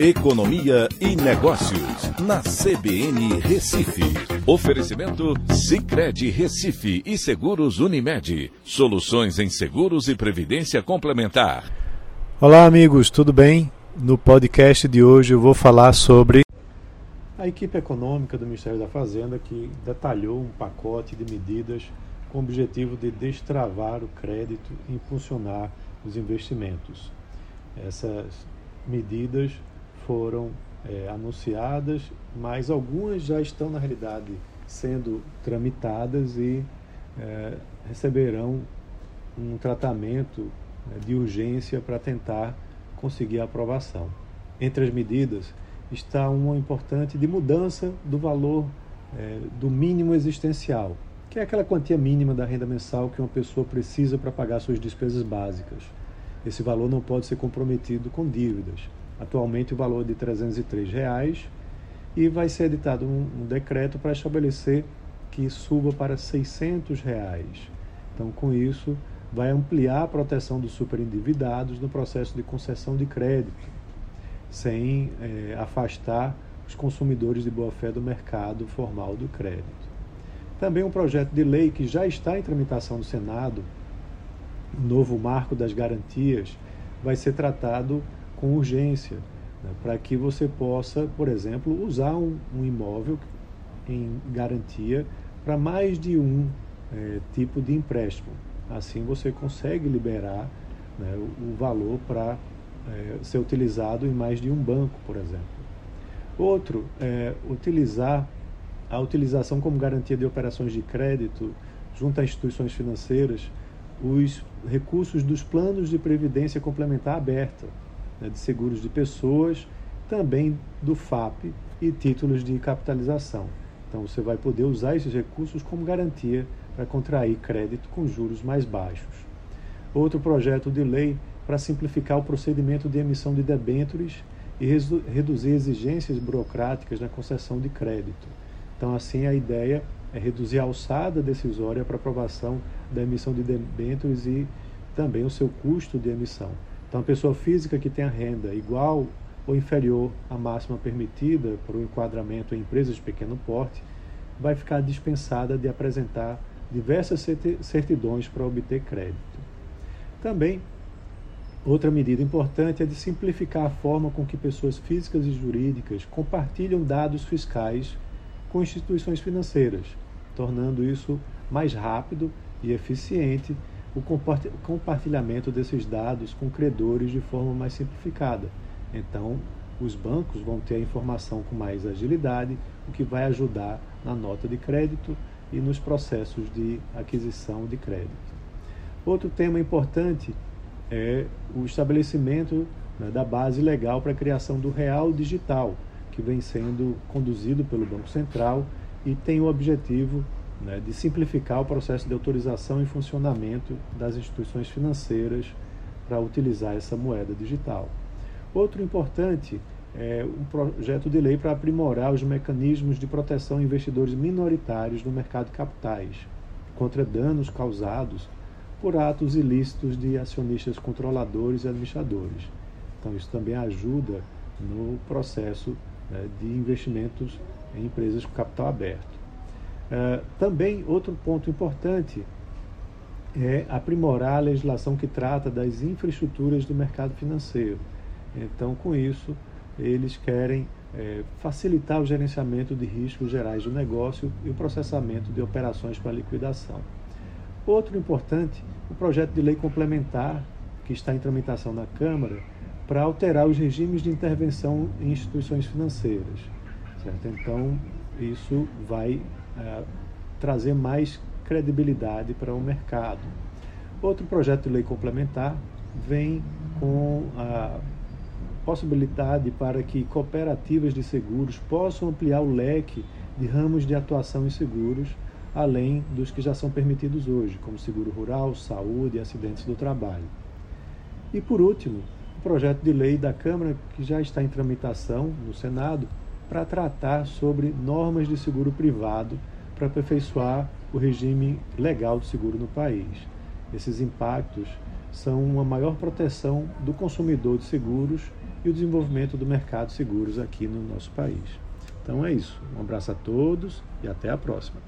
Economia e Negócios, na CBN Recife. Oferecimento Cicred Recife e Seguros Unimed. Soluções em seguros e previdência complementar. Olá, amigos, tudo bem? No podcast de hoje eu vou falar sobre a equipe econômica do Ministério da Fazenda que detalhou um pacote de medidas com o objetivo de destravar o crédito e impulsionar os investimentos. Essas medidas foram é, anunciadas, mas algumas já estão, na realidade, sendo tramitadas e é, receberão um tratamento né, de urgência para tentar conseguir a aprovação. Entre as medidas está uma importante de mudança do valor é, do mínimo existencial, que é aquela quantia mínima da renda mensal que uma pessoa precisa para pagar suas despesas básicas. Esse valor não pode ser comprometido com dívidas atualmente o valor de 303 reais, e vai ser editado um, um decreto para estabelecer que suba para 600 reais. Então, com isso, vai ampliar a proteção dos superendividados no processo de concessão de crédito, sem é, afastar os consumidores de boa-fé do mercado formal do crédito. Também um projeto de lei que já está em tramitação no Senado, o novo marco das garantias, vai ser tratado com urgência, né, para que você possa, por exemplo, usar um, um imóvel em garantia para mais de um é, tipo de empréstimo. Assim você consegue liberar né, o, o, valor para é, ser utilizado em mais de um banco, por exemplo. Outro é utilizar a utilização como garantia de operações de crédito junto a instituições financeiras os recursos dos planos de previdência complementar aberta né, de seguros de pessoas, também do FAP e títulos de capitalização. Então você vai poder usar esses recursos como garantia para contrair crédito com juros mais baixos. Outro projeto de lei para simplificar o procedimento de emissão de debêntures e reduzir exigências burocráticas na concessão de crédito. Então, assim, a ideia é reduzir a alçada decisória para aprovação da emissão de debêntures e também o seu custo de emissão. Então, a pessoa física que tem a renda igual ou inferior à máxima permitida para o enquadramento em empresas de pequeno porte vai ficar dispensada de apresentar diversas certidões para obter crédito. Também, outra medida importante é de simplificar a forma com que pessoas físicas e jurídicas compartilham dados fiscais com instituições financeiras, tornando isso mais rápido e eficiente o compartilhamento desses dados com credores de forma mais simplificada. Então, os bancos vão ter a informação com mais agilidade, o que vai ajudar na nota de crédito e nos processos de aquisição de crédito. Outro tema importante é o estabelecimento né, da base legal para a criação do Real Digital, que vem sendo conduzido pelo Banco Central e tem o objetivo né, de simplificar o processo de autorização e funcionamento das instituições financeiras para utilizar essa moeda digital. Outro importante é um projeto de lei para aprimorar os mecanismos de proteção a investidores minoritários no mercado de capitais contra danos causados por atos ilícitos de acionistas controladores e administradores. Então, isso também ajuda no processo né, de investimentos em empresas com capital aberto. Uh, também, outro ponto importante é aprimorar a legislação que trata das infraestruturas do mercado financeiro. Então, com isso, eles querem é, facilitar o gerenciamento de riscos gerais do negócio e o processamento de operações para liquidação. Outro importante, o projeto de lei complementar, que está em tramitação na Câmara, para alterar os regimes de intervenção em instituições financeiras. Certo? Então, isso vai é, trazer mais credibilidade para o mercado. Outro projeto de lei complementar vem com a possibilidade para que cooperativas de seguros possam ampliar o leque de ramos de atuação em seguros, além dos que já são permitidos hoje, como seguro rural, saúde e acidentes do trabalho. E por último, o projeto de lei da Câmara, que já está em tramitação no Senado, para tratar sobre normas de seguro privado para aperfeiçoar o regime legal do seguro no país. Esses impactos são uma maior proteção do consumidor de seguros e o desenvolvimento do mercado de seguros aqui no nosso país. Então é isso. Um abraço a todos e até a próxima.